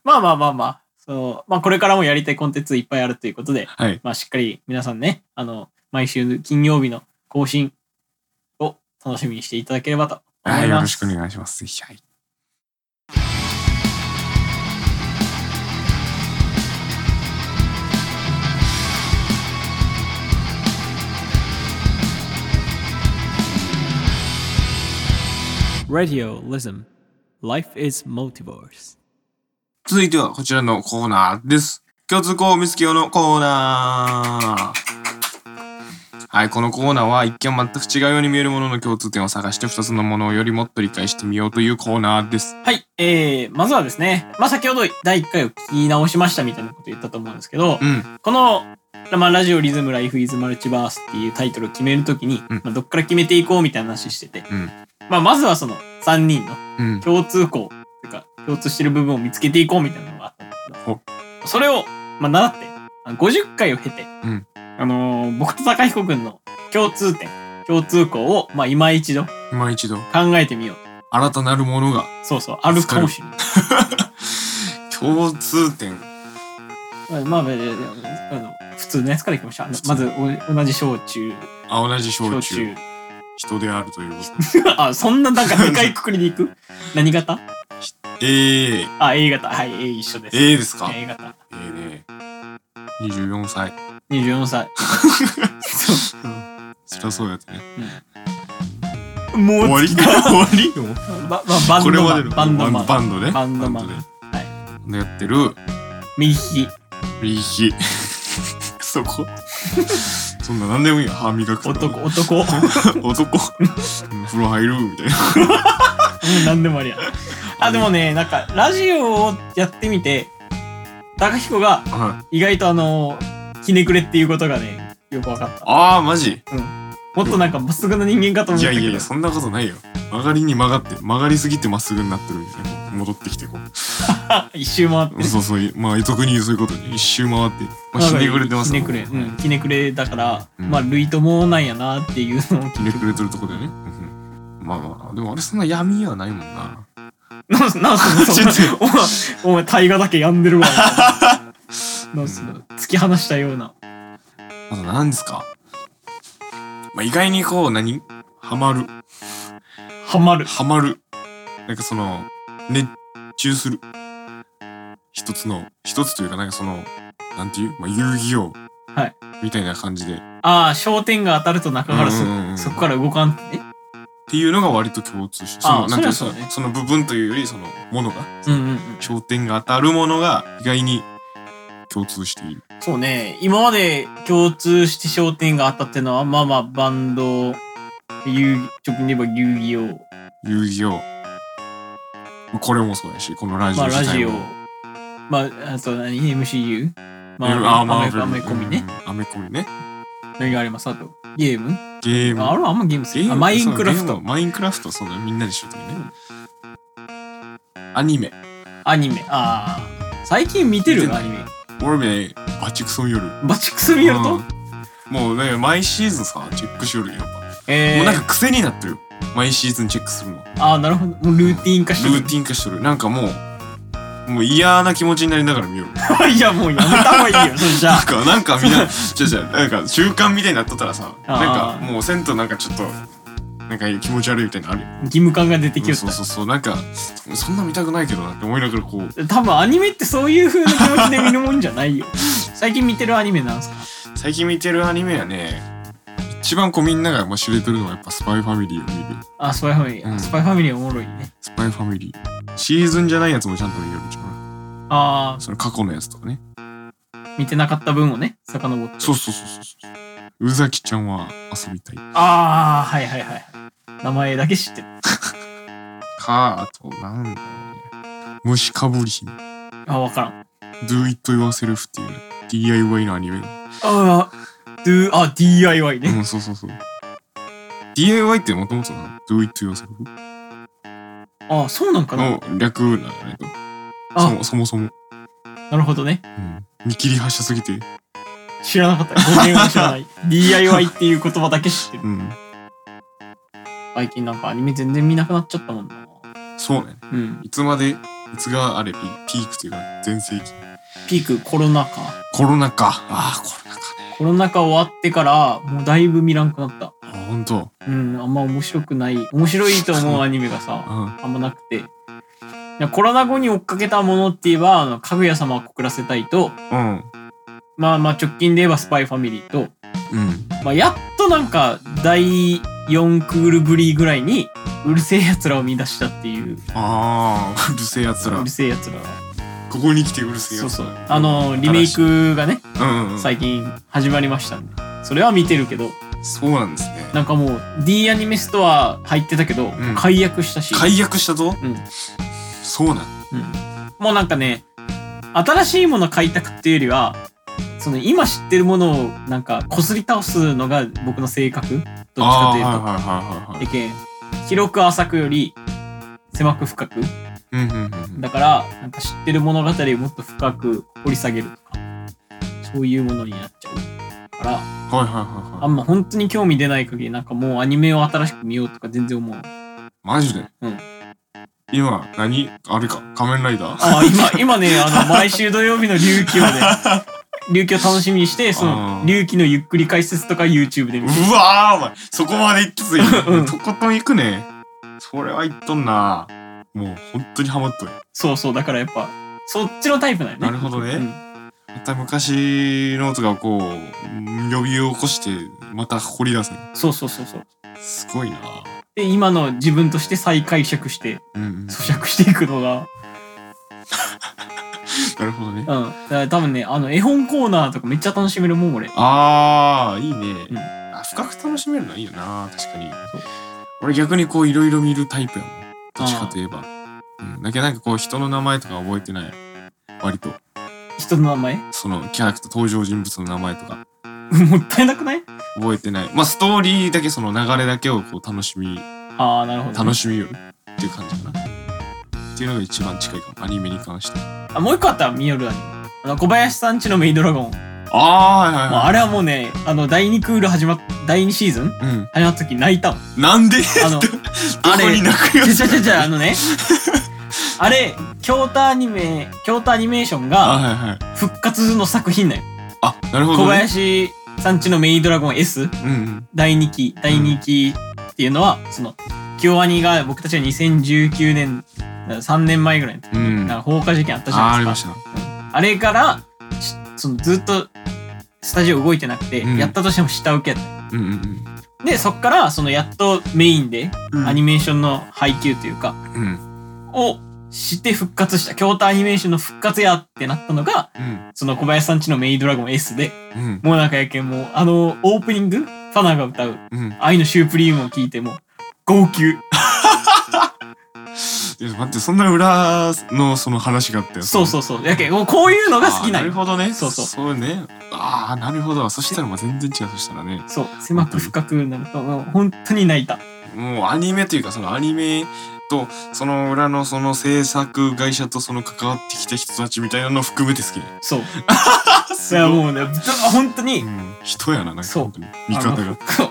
まあまあまあまあ。そう。まあこれからもやりたいコンテンツいっぱいあるということで、
はい。
まあしっかり皆さんね、あの、毎週金曜日の更新を楽しみにしていただければと思
はいい、よ
ます。
ろしくお願いします。ぜひ、はい。
Radio Lism. Life is Multiverse.
続いてはこちらのコーナーです。共通項を見つけようのコーナー。はい、このコーナーは一見全く違うように見えるものの共通点を探して二つのものをよりもっと理解してみようというコーナーです。
はい、えー、まずはですね、まあ、先ほど第1回を聞き直しましたみたいなこと言ったと思うんですけど、
うん。
この、まあ、ラジオリズムライフイズマルチバースっていうタイトルを決めるときに、
うん
まあ、どっから決めていこうみたいな話してて、
うん。
まあ、まずはその3人の
うん。
共通項というか、共通してる部分を見つけていこうみたいなのがあったんですけど、それを、まあ、習って、あの50回を経て、
ん
あのー僕と高彦くんの共通点、共通項を、まあ、今一度
今一度、
考えてみよう
新たなるものが、
と。そうそう、あるかもしれない。
共通点。
まあ、まあ、まああの普通のやつからいきましょう。あのまずお、同じ小中、
あ、同じ小
小
中
中。。
人であるということ。
あ、そんななんかでかいくくりでいく？何型？
えー、
あ、A 型。はい、A 一緒です。
A ですか
？A 型。
えーね。24歳。
24歳。そ
そりゃそうやってね。
う。もう
終わり？
月
終わり？
ばばバンドマン。
これまでの？
バンドマン。
バンドね。
バンドマンはい。
でやってる、
右利き。
右利き。そこ？そんな何でもいいよ。歯磨くとか。
男、男。も
男？うん風呂入る？みたいな。
う何でもありや。あ、でもね、なんか、ラジオをやってみて、高彦が
は
意外とあの、ひねくれっていうことがね、よくわかった。
ああ、マジ？
もっとなんかまっすぐな人間かと思ったけど。
いやいやいや、そんなことないよ。曲がりに曲がって、曲がりすぎてまっすぐになってるみたいな。戻ってきてこ
一周回って
う。。そうそう。まあ、俗に言うそういうことで、一周回って。まあ、ひねくれてます
ひねくれ。うん。ひねくれだから、
うん
まあ、類ともなんやなっていうのを
ひねくれてるとこだよね。うんまあまあ、でもあれそんな闇はないもんな。
ななんすの、そんな
ちょっ
お前、お前、大河だけ病んでるわ。なんすの、突き放したような。
あと何ですか？まあ、意外にこう何、ハマる。
ハマる。
ハマる。なんかその、熱中する。一つの、一つというかなんかその、なんていう？まあ、遊戯王。
はい。
みたいな感じで。っ
ああ、焦点が当たると中からそ,、そこから動かんって
いうのが割と共通して、そ
あ
の、なんていう？
そね
その部分というより、その、ものが、
うんうんうん。
焦点が当たるものが意外に共通している。
そうね。今まで共通して焦点が当たってるのは、まあまあ、バンド、遊戯、直近で言えば遊戯王。
遊戯王。まあこれもそうやし、このラジ
まあ、
オ
ラジオ
自体も。。
まあ、あと何 ?MCU? ま
え
あ、アメコミね。。
うんアメコミね。
何があります？あと、ゲーム？
ゲーム。
ああれあんまゲーム好き。あ、マインクラフト。
マインクラフト、そうだよみんなでしょってね。アニメ。
アニメ。ああ。最近見てる？アニメ。
俺ね、バチクソ見よる。
バチクソ見よると？
うんもうね、毎シーズンさ、チェックしよるよやっぱ。
えー
もうなんか癖になってる。毎シーズンチェックするの。
ああ、なるほど。もうルーティン化してる。
ルーティン化しとる。なんかもう、もう嫌な気持ちになりながら見よる。
いや、もうやめた方がいいよ、じゃ
なんか、なんかみんな、じゃじゃなんか習慣みたいになっとったらさ、なんかもうせんとなんかちょっと、なんか気持ち悪いみたいなのあるよ。
あ。義務感が出てきよった。
そうそうそう、なんか、そんな見たくないけどなって思いながらこう、
多分アニメってそういう風な気持ちで見るもんじゃないよ。最近見てるアニメなんすか？
最近見てるアニメやね、一番こうみんながもう知れてるのはやっぱスパイファミリーを見る。
あ、スパイファミリー。
うん
スパイファミリーおもろいね。
スパイファミリー。シーズンじゃないやつもちゃんと見よるじゃん。
あ
その過去のやつとかね。
あ、見てなかった分をね、遡って。
そうそうそうそうそう。宇崎ちゃんは遊びたい。
ああ、はいはいはい。名前だけ知ってる。
か、あと、なんだろうね。虫かぶり姫。
あ、わからん。
Do It Yourself っていうね DIY のアニメ。
ああ、do, あ、DIY ね。
うん、そうそうそう。DIY ってもともとな、Do It Yourself
あそうなんかな。
の略なんだけど、そ
あ、
もそもそも、
なるほどね。
うん、見切り発車すぎて、
知らなかった。語源は知らない。DIY っていう言葉だけ知ってる。
うん、
最近なんかアニメ全然見なくなっちゃったもんな。
そうね。
うん。
いつまで、いつがあれピピークというか、全盛期。
ピークコロナ禍。
コロナ禍。ああ、コロナ禍ね。
コロナ禍終わってから、もうだいぶ見らんくなった。
あ、ほほんと
うん、あんま面白くない、面白いと思うアニメが
う
さ、
ん
あんまなくて。いやコロナ後に追っかけたものって言えば、あの、かぐや様を告らせたいと、
うん
まあまあ直近で言えばスパイファミリーと、
うん。
まあやっとなんか第4クールぶりぐらいに、うるせえ奴らを見出したっていう、
ああうるせえやつら。
うるせえ奴ら。
ここに来てうるせえ
そうそう。
やつら。
あの、リメイクがね、
うんうん。うん
最近始まりましたんで、それは見てるけど、
そうなんですね。
なんかもう D アニメストア入ってたけど、
ん。
解約したし、
解約したぞ？
うん。
そうなん。
うん。もうなんかね、新しいもの買いたくっていうよりは、その今知ってるものをなんか擦り倒すのが僕の性格どっちかというと。
はいはいはいはいはい
でけん広く浅くより狭く深く。
うんうんうんうん
だから、なんか知ってる物語をもっと深く掘り下げるとか、そういうものになっちゃう。から、
はいはいはいはい
あんま本当に興味出ない限り、なんかもうアニメを新しく見ようとか全然思う。
マジで？
うん
今何？あれか？仮面ライダー
あ、今、今ね、あの、毎週土曜日の琉球をね、琉球を楽しみにして、そ
あ
の、
ー
琉球のゆっくり解説とか YouTube で見て。る。
うわーお前そこまで行きつい、
うん。
とことん行くね。それは行っとんな。もう本当にハマっとる。
そうそう、だからやっぱ、そっちのタイプなんよね。
なるほどね。
うん。
また昔のとかをこううん呼び起こしてまた掘り出すね。
そうそうそうそう。
すごいな。
で、今の自分として再解釈して、
うんうん。
咀嚼していくのが、
なるほどね。
うん。だから多分ね、あの、絵本コーナーとかめっちゃ楽しめるもん、俺。
あーいいね、
うん。
あ深く楽しめるのはいいよな確かに。
そう。
俺逆にこういろいろ見るタイプやもん。どっちかといえば。うん、だけどなんかこう人の名前とか覚えてない？割と。
人の名前？
そのキャラクター登場人物の名前とか。
もったいなくない？
覚えてない。まあストーリーだけその流れだけをこう楽しみ
ああ、なるほど、
楽しみよるっていう感じかなっていうのが一番近いかも。アニメに関して。
あ、もう一個あった？ら見よるアニメ。あの、小林さんちのメイドラゴン。
ああはいはいは
もうあれはもうね、あの、第2クール始まっ、第2シーズン
いうん。
始まった時泣いたもん。
なんで？
あの、
どこに泣くよ
ちゃちゃちゃちゃ、あのね、あれ、京都アニメ、京都アニメーション
あ
が
はいはい。
復活の作品だよ。
あなるほ
小
ど、ね、
林さんちのメイドラゴン S
うんうん。
第2期、第2期っていうのは、その、京アニが僕たちは2019年、3年前ぐらいの時。に、
うん。
なんか放火事件あったじゃないですか。
りました。
あれから、しそのずっとスタジオ動いてなくて、
うん。
やったとしても下請けやった。
うんうん
で、そっから、そのやっとメインで
うん。
アニメーションの配給というか、
うん。
をして復活した、京都アニメーションの復活やってなったのが、
うん。
その小林さんちのメイドラゴン S で、
うん。
もうなんかやけんもう、あの、オープニング、ファナが歌う、
うん。
愛のシュープリームを聞いても、号泣。
いや待ってそんな裏のその話があったよ。
そうそうそう。やけん、もうこういうのが好きな
なる
んよ。
ほどね。
そうそう。
そうね。ああなるほど。そしたらまあ全然違うそしたらね。
そう、狭く深くなると、もう本当に泣いた。
もうアニメというかそのアニメとその裏のその制作会社とその関わってきた人たちみたいなのを含めて好きね
そう。
す
い。や、もうね、本当に
う、ん、人やななんか
そう。
本当に。見方
あの
が
そう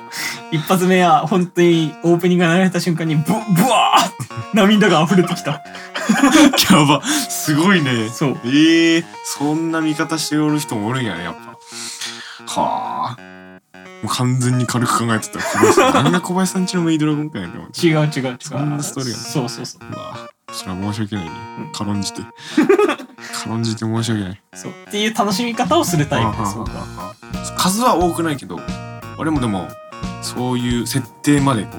一発目は本当にオープニングが流れた瞬間にブブワーって涙が溢れてきた。
やば。すごいね。
そう。
ええそんな見方しておる人もおるんやねやっぱ。はあ。もう完全に軽く考えてた。小林さん。何が小林さんちのメイドラゴンかやねん思って。
違う違う違う。
そんなストーリーやね
そうそうそう。
うわ。それは申し訳ないね。
うん。
軽んじて。軽んじて申し訳ない。
そう。っていう楽しみ方をするタイプ。です、
あ
僕は。
あ。ああ数は多くないけど俺もでもそういう設定までこ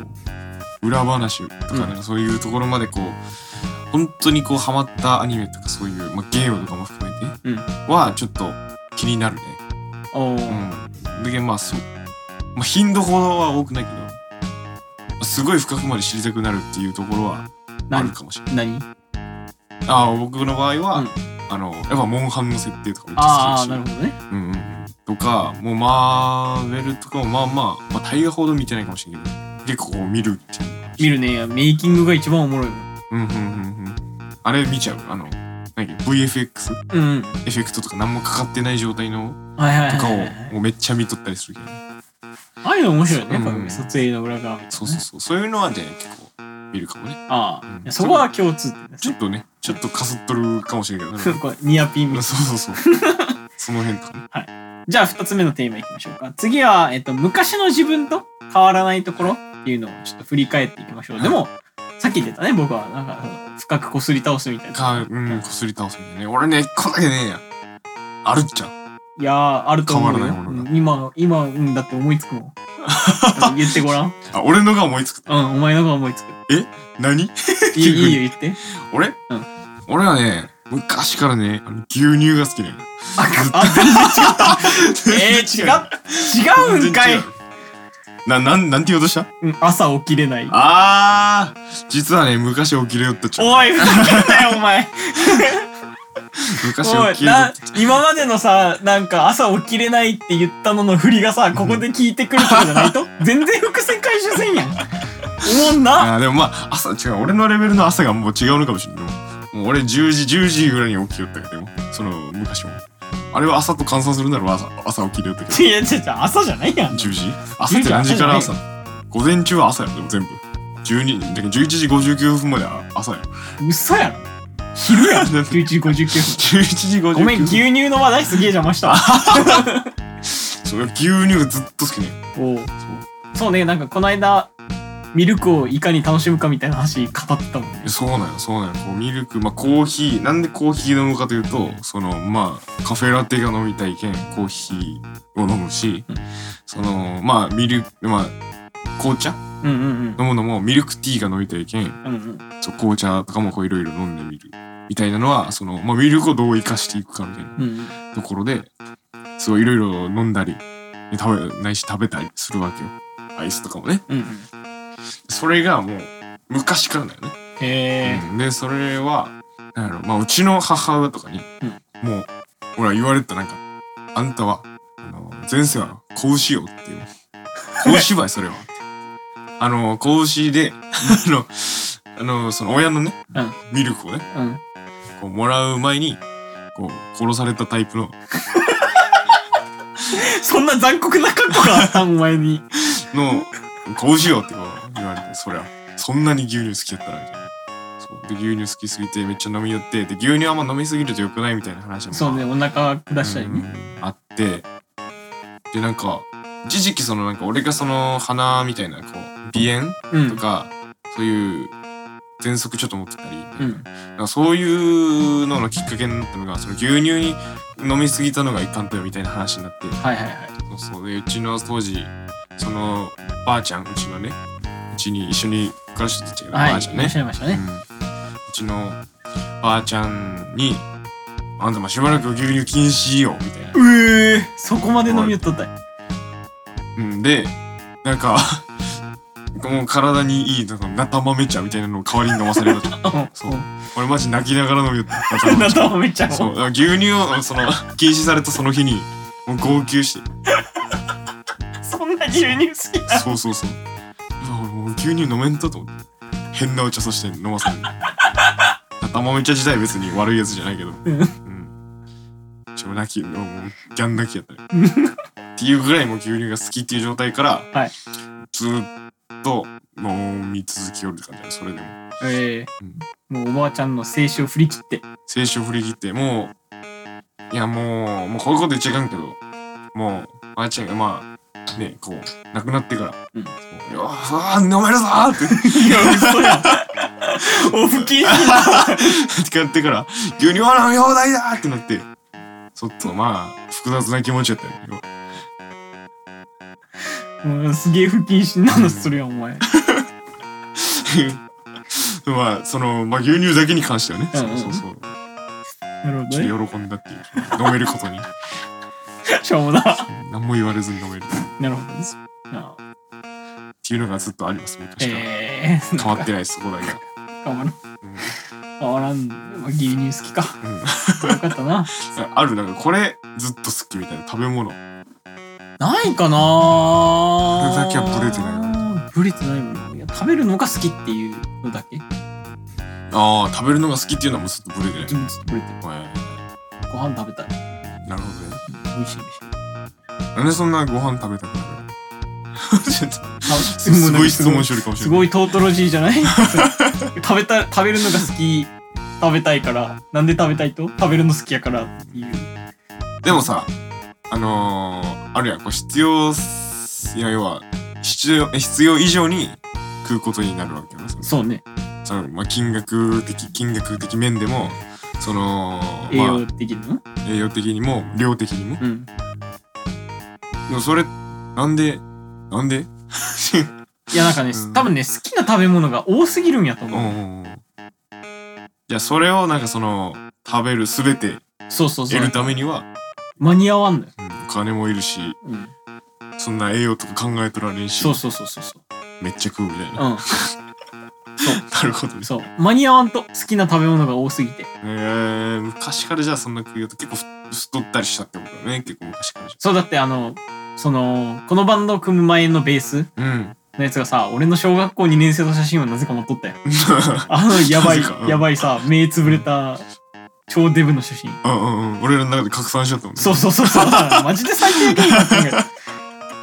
う裏話とかなんかそういうところまでこう本当にこうハマったアニメとかそういう、まあ、ゲームとかも含めて
うん
はちょっと気になるね。
おー
うん。だけどまあそう。まあ頻度ほどは多くないけどすごい深くまで知りたくなるっていうところはある
何
かもしれない。
何？
ああ僕の場合は、
うん
あのやっぱモンハンの設定とかめっちゃ
ああ、
好きだし
なるほどね。
うんうんうん、とかもうマーベルとかもまあまあ、まあ、大河ほど見てないかもしれないけど結構こう見るっていう。
見るね。メイキングが一番おもろいの。
うんうんうんうんあれ見ちゃう？あの何？VFX
うんうん。
エフェクトとか何もかかってない状態の
はいはい
とかを
はいはい。
もうめっちゃ見とったりするけど、
ああいうの面白いね。やっぱ
うん
撮影の裏側みたいなね。
そうそうそう。そういうのはね結構見るかもね。
ああ、
うん。
そこは共通点ですね。
ちょっとねちょっとかすっとるかもしれないけど、ね、
ニアピンみたいな。
そうそうそう。その辺とかね
じゃあ二つ目のテーマいきましょうか。次は、えっと、昔の自分と変わらないところっていうのをちょっと振り返っていきましょう。でも、さっき言ってたね、僕は。なんか、深くこすり倒すみたいな。
か、うん、こすり倒すんだよね。俺ね、一個だけね、あるっちゃう。
いやー、あると思うよ。
変わらないものが
うん今、今、うんだって思いつくもん。言ってごらん。
あ、俺のが思いつく。
うん、お前のが思いつく。
何？
いいいいよ、言って。
俺？
うん
俺はね、昔からね、あの牛乳が好きね。
あ、あ全然違った。えー、違う、違うんかい。
な、なん、なんて言おうとした？
うん朝起きれない。
あー、実はね、昔起きれよったっちゃう。
おい、ふざけんなよ、お前。
昔起きれ
な、今までのさ、なんか朝起きれないって言ったのの振りがさ、ここで聞いてくるとかじゃないと？全然伏線回収せんやん。おもんな。
でもまあ、朝、違う、俺のレベルの朝がもう違うのかもしれない。もう俺10時、10時ぐらいに起きよったけど、その、昔も。あれは朝と換算するなら朝、朝起きれよったけど。
いや、違う違う、朝じゃないやん。
10時？朝って何時から朝？午前中は朝やでも全部。12、だけど11時59分までは朝や。
嘘やろ。昼やん。11時59分。
11時59分。
ごめん、牛乳の話題すげえ邪魔したわ。
そう牛乳がずっと好きね。
おうそうね、なんかこの間、ミルクをいかに楽しむかみたいな話語ってたもんね。
そうなんよ、そうなんよ。こうミルク、まあコーヒー、なんでコーヒー飲むかというと、その、まあ、カフェラテが飲みたいけん、コーヒーを飲むし、
うん
その、まあ、ミルク、まあ、紅茶
うんうん
飲むのもミルクティーが飲みたいけん、
うん。うんうん。
そう紅茶とかもこういろいろ飲んでみる。みたいなのは、その、まあ、ミルクをどう生かしていくかみたいな
うん
ところで、すごいいろいろ飲んだり、食べ、ないし食べたりするわけよ。アイスとかもね。
うんうん。
それがもう、昔からだよね。
へえ。
うんで、それは、なんやろ、まあ、うちの母親とかに、もう、俺は言われてた、なんか、あんたは、あの、前世は子牛よっていう。子牛ばい、それは。あの、子牛で、あの、あの、その親のね、
うん
ミルクをね、
うん。
こう、もらう前に、こう、殺されたタイプの、
そんな残酷な過去があったんお前に。
の、子牛よってこう言われて、そりゃ、そんなに牛乳好きやったら、みたいな。そう。で、牛乳好きすぎてめっちゃ飲み寄って、で、牛乳あんま飲みすぎると良くないみたいな話も
そうね、お腹下したりね。
うんあってでなんか一時期そのなんか俺がその鼻みたいなこう鼻炎
うん。
とか、そういう喘息ちょっと持ってたり、
うん。
なんかそういうののきっかけになったのがその牛乳に飲みすぎたのがいかんとよみたいな話になって
はいはいはい。
そうそうでうちの当時そのばあちゃんうちのねうちに一緒に暮らしてたけど、
はい。
ばあちゃんね
いらっしゃいましたね。
うん、うちのばあちゃんに「あんたもしばらく牛乳禁止よ」みたいな。
うえー、そこまで飲みよっとったい。
うん、で、なんか、もう体にいい、なんか、ナタ豆茶みたいなのを代わりに飲まされる。そう俺マジ泣きながら飲みよった。
な
茶
ためっちゃ
そう、牛乳を、その、禁止されたその日に、もう号泣して。
そんな牛乳好きな
そうそうそう。牛乳飲めんとと思って。変なお茶そして飲まされる。ナタ豆茶自体別に悪いやつじゃないけど。
うん
うん。ちょ、泣き、もう、ギャン泣きやったね。っていうぐらいもう牛乳が好きっていう状態から、
はい
ずーっと飲み続きよるって感じそれでも。
ええもうおばあちゃんの静止を振り切って。
青春振り切って、もう、いやもう、もうこういうこと言っちゃいかんけど、もう、ばあちゃんがまあ、ね、こう、亡くなってから、
うん
ようわー飲めるぞーって
いや、嘘やん。お不謹慎だ。
ってやってから、牛乳は飲み放題だーってなって、ちょっとまあ、複雑な気持ちやったよ。
もうすげえ不謹慎なのするやん、お前。
まあ、その、まあ牛乳だけに関してはね、
うんうん
そうそうそう。
なるほどね。
喜んだっていう、飲めることに。
しょうもな。
何も言われずに飲める。っ
なるほどです。あ
ていうのがずっとあります、昔から。
ええ
変わってないです、そこだけは。
変わらん。
うん
変わらん。まあ牛乳好きか。
うん
よかったな。
ある、なんかこれずっと好きみたいな食べ物。
ないかな
これだけはブレてない
ブレてないもん。いや、食べるのが好きっていうのだけ？
ああ、食べるのが好きっていうのはもうずっとブレてない。
ずっとブレてる。
はい
ご飯食べたい。
なるほどね。
美味しい美味しい。
なんでそんなご飯食べたくなる？ちょっと
あ
すごい質問しよるかもしれない。
すごいトートロジーじゃない？食べた食べるのが好き。食べたいから。なんで食べたいと？食べるの好きやからっていう。
でもさ、あのー、あるやん、こう必要す、いや、要は、必要必要以上に食うことになるわけよね。そ
うね。
そのまあ、金額的金額的面でもその、
栄養
まあ、
的にも？
栄養的にも量的にも。
うん
でもそれなんでなんで？
いやなんかね、
うん。
多分ね好きな食べ物が多すぎるんやと
う。
思う、
ん。いやそれをなんかその食べるすべて
そうそうそう。
得るためには、
間に合わんのよ、
うんお金もいるし
うん、
そんな栄養とか考えとられんし
そうそうそうそうそ
めっちゃ食うみたいな。
ううん
なるほどね。
そう。間に合わんと好きな食べ物が多すぎて。
えー、昔からじゃあそんな食いよと結構ふ太ったりしたってことだね。結構昔からじ
そうだってあのそのこのバンドを組む前のベース
ゃうん。
のやつがさ俺の小学校2年生の写真をなぜか持っとったよ。あのやばい
なぜか。うん。
やばいさ目つぶれた超デブの写真。
うんうんうん。俺らの中で拡散しちゃったもんね。
そうそうそうそう。マジで最低だったんだけど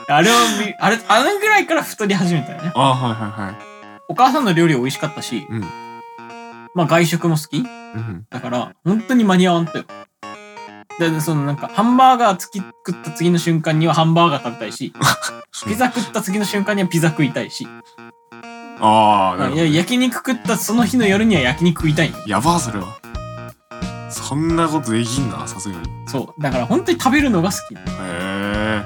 あれを見あれあのぐらいから太り始めたよね。
ああはいはいはい
お母さんの料理美味しかったし、
うん。
まあ外食も好き。
うん。
だから本当に間に合わんとよ。でそのなんかハンバーガーつき食った次の瞬間にはハンバーガー食べたいし ピザ食った次の瞬間にはピザ食いたいし。
ああなるほど
いや焼肉食ったその日の夜には焼肉食いたい
やばそれは。そんなことできんなさすがに。へ
そう。だから本当に食べるのが好き。
え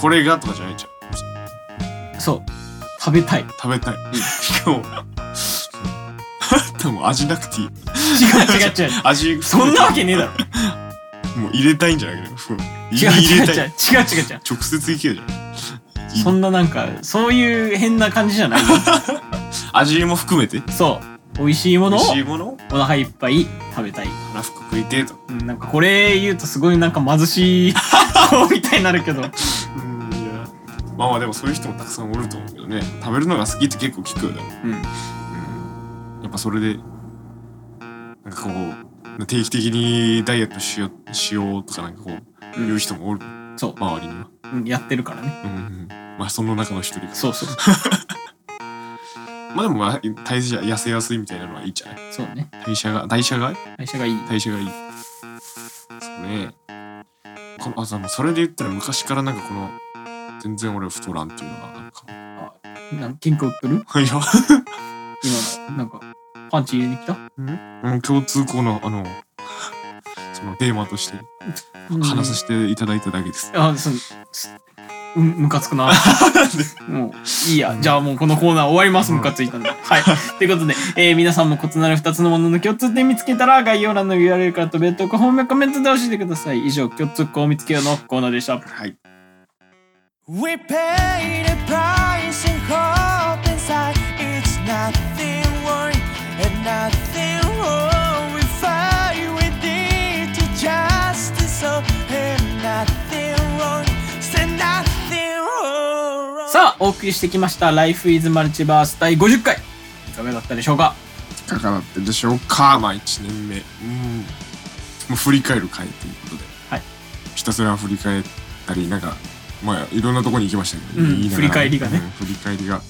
これがとかじゃないじゃん。
そう食べたい。違う
食べたい。しかも でも味なくていい。
違う違う
味
そんなわけねえだろ。
もう入れたいんじゃない？けど
違う
入
違う。違う違う違う違う。
直接いけよじゃん
そんななんかそういう変な感じじゃないよ。
味も含めて？
そう。美味しいものを
美味しいもの？を
お腹いっぱい食べたい。
腹腹食いてえと。
うんなんかこれ言うとすごいなんか貧しい子みたいになるけど
まあまあでもそういう人もたくさんおると思うけどね。食べるのが好きって結構聞くよでも、
うん。
うん、やっぱそれでなんかこう定期的にダイエットしようしようとかなんかこう
うん
言う人もおる。
そう。
周りには、
うんやってるからね。
うんうん、まあその中の一人が
そうそう
まあでもまあ代謝痩せやすいみたいなのはいいんじゃない？
そうね。
代謝が代謝が
代謝がいい。
代謝がいい。そうね。このあそれで言ったら昔からなんかこの全然俺太らんっていうのがなんか。
なん喧嘩売ってる？
い。や
今なんかパンチ入れに来た？
もう共通項のあのそのテーマとして話させていただいただけです、
あそのすうんムカつくな。もういいや。じゃあもうこのコーナー終わります。ムカついたんで。はい。ということで、えー皆さんも異なる2つのものの共通点見つけたら概要欄の URL から飛べとか本命コメントで教えてください。以上共通項を見つけようのコーナーでした。
はい
We pay the price and hope inside. It's nothing wrong and nothing wrong. We fight with it to justice, so and nothing wrong. Say nothing wrong.
さあお送りしてきました「Life is Multiverse」第50回いかがだったでしょうか
いかがだったでしょうかまあ1年目うんもう振り返る回ということで、
はい
ひたすら振り返ったりなんかまあいろんなとこに行きましたけど、
うん
言いながら。
振り返りがね。
うん振り返りが。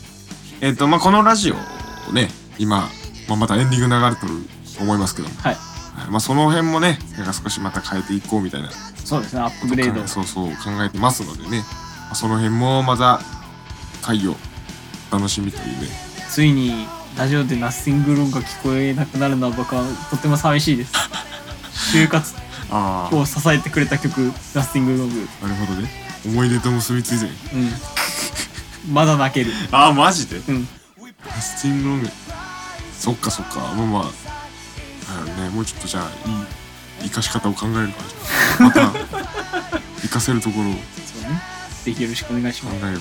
えっ、とまあこのラジオね今、まあ、またエンディング流れとると思いますけども、
はい。
はい。まあその辺もねなんか少しまた変えていこうみたいな。
そうですねアップグレード。
そうそう考えてますのでね、まあその辺もまた回を楽しみというね
ついにラジオでナッシングロンが聞こえなくなるのは僕はとても寂しいです。就活
ああ
を支えてくれた曲ナッシングロング。
なるほどね思い出と結びついてる。
うん。まだ泣ける。
ああマジで？
うん。
ラスティングロング。そっかそっか。まあまああねもうちょっとじゃあいい生かし方を考えるから。じゃあまた 生かせるところを。
そうね。ぜひよろしくお願いします。
考える、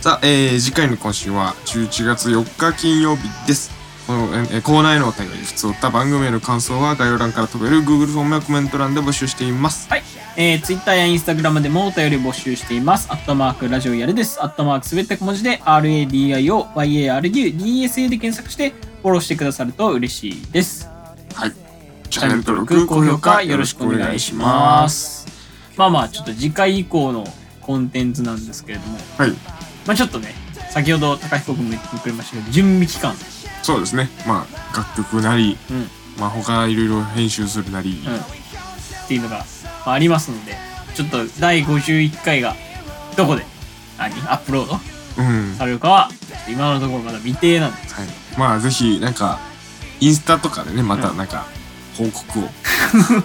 さあ、えー次回の今週は11月4日金曜日ですえーコーナーへのお便り普通った番組への感想は概要欄から飛べる Google フォームやコメント欄で募集しています
はい、えー、Twitter や Instagram でもお便り募集しています。アットマークラジオやるです。アットマークすべて小文字で RADIO YARU DSA で検索してフォローしてくださると嬉しいです。
はいチ
チャンネル登録、高評価よろしくお願いします。まあまあ、ちょっと次回以降のコンテンツなんですけれども、
はい
まあちょっとね、先ほど高彦君も言ってくれましたけど、準備期間。
そうですね。まあ楽曲なり
うん。うん。
まあ他いろいろ編集するなり、
っていうのが、まあ、ありますので、ちょっと第51回がどこで何？アップロード？
うん。
されるかは今のところまだ未定なんで。
はい、まあぜひなんかインスタとかでねまたなんか 報告を。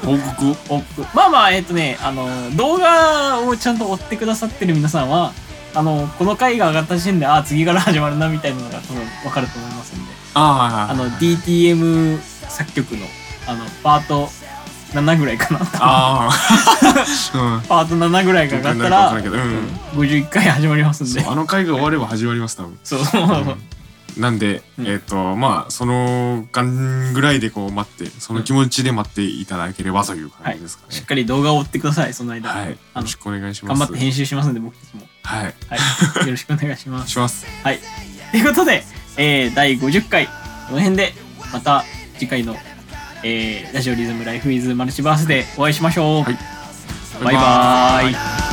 報告を？
おまあまあえっ、とねあの動画をちゃんと追ってくださってる皆さんはあのこの回が上がった時点であ次から始まるなみたいなのが多分分かると思います
ああ
あの DTM 作曲のあのパート7ぐらいかな。
ああ うん。
パート7ぐらいが上がったら、
うん
うん。51回始まりますんで。
そうあの回が終われば始まります多分。
そう、
なんで、
うん。
えっ、とまあその間ぐらいでこう待ってその気持ちで待っていただければという
はい
感じですか、ね。
しっかり動画を追ってくださいその間、
はい、よろしくお願いします。
頑張って編集しますんで僕たちも。
はい。
はい。よろしくお願いします。
します。
はい。ということで、えー、第50回、この辺で、また次回の、えー、ラジオリズムライフイズマルチバースでお会いしましょう。
はい。
バイバーイ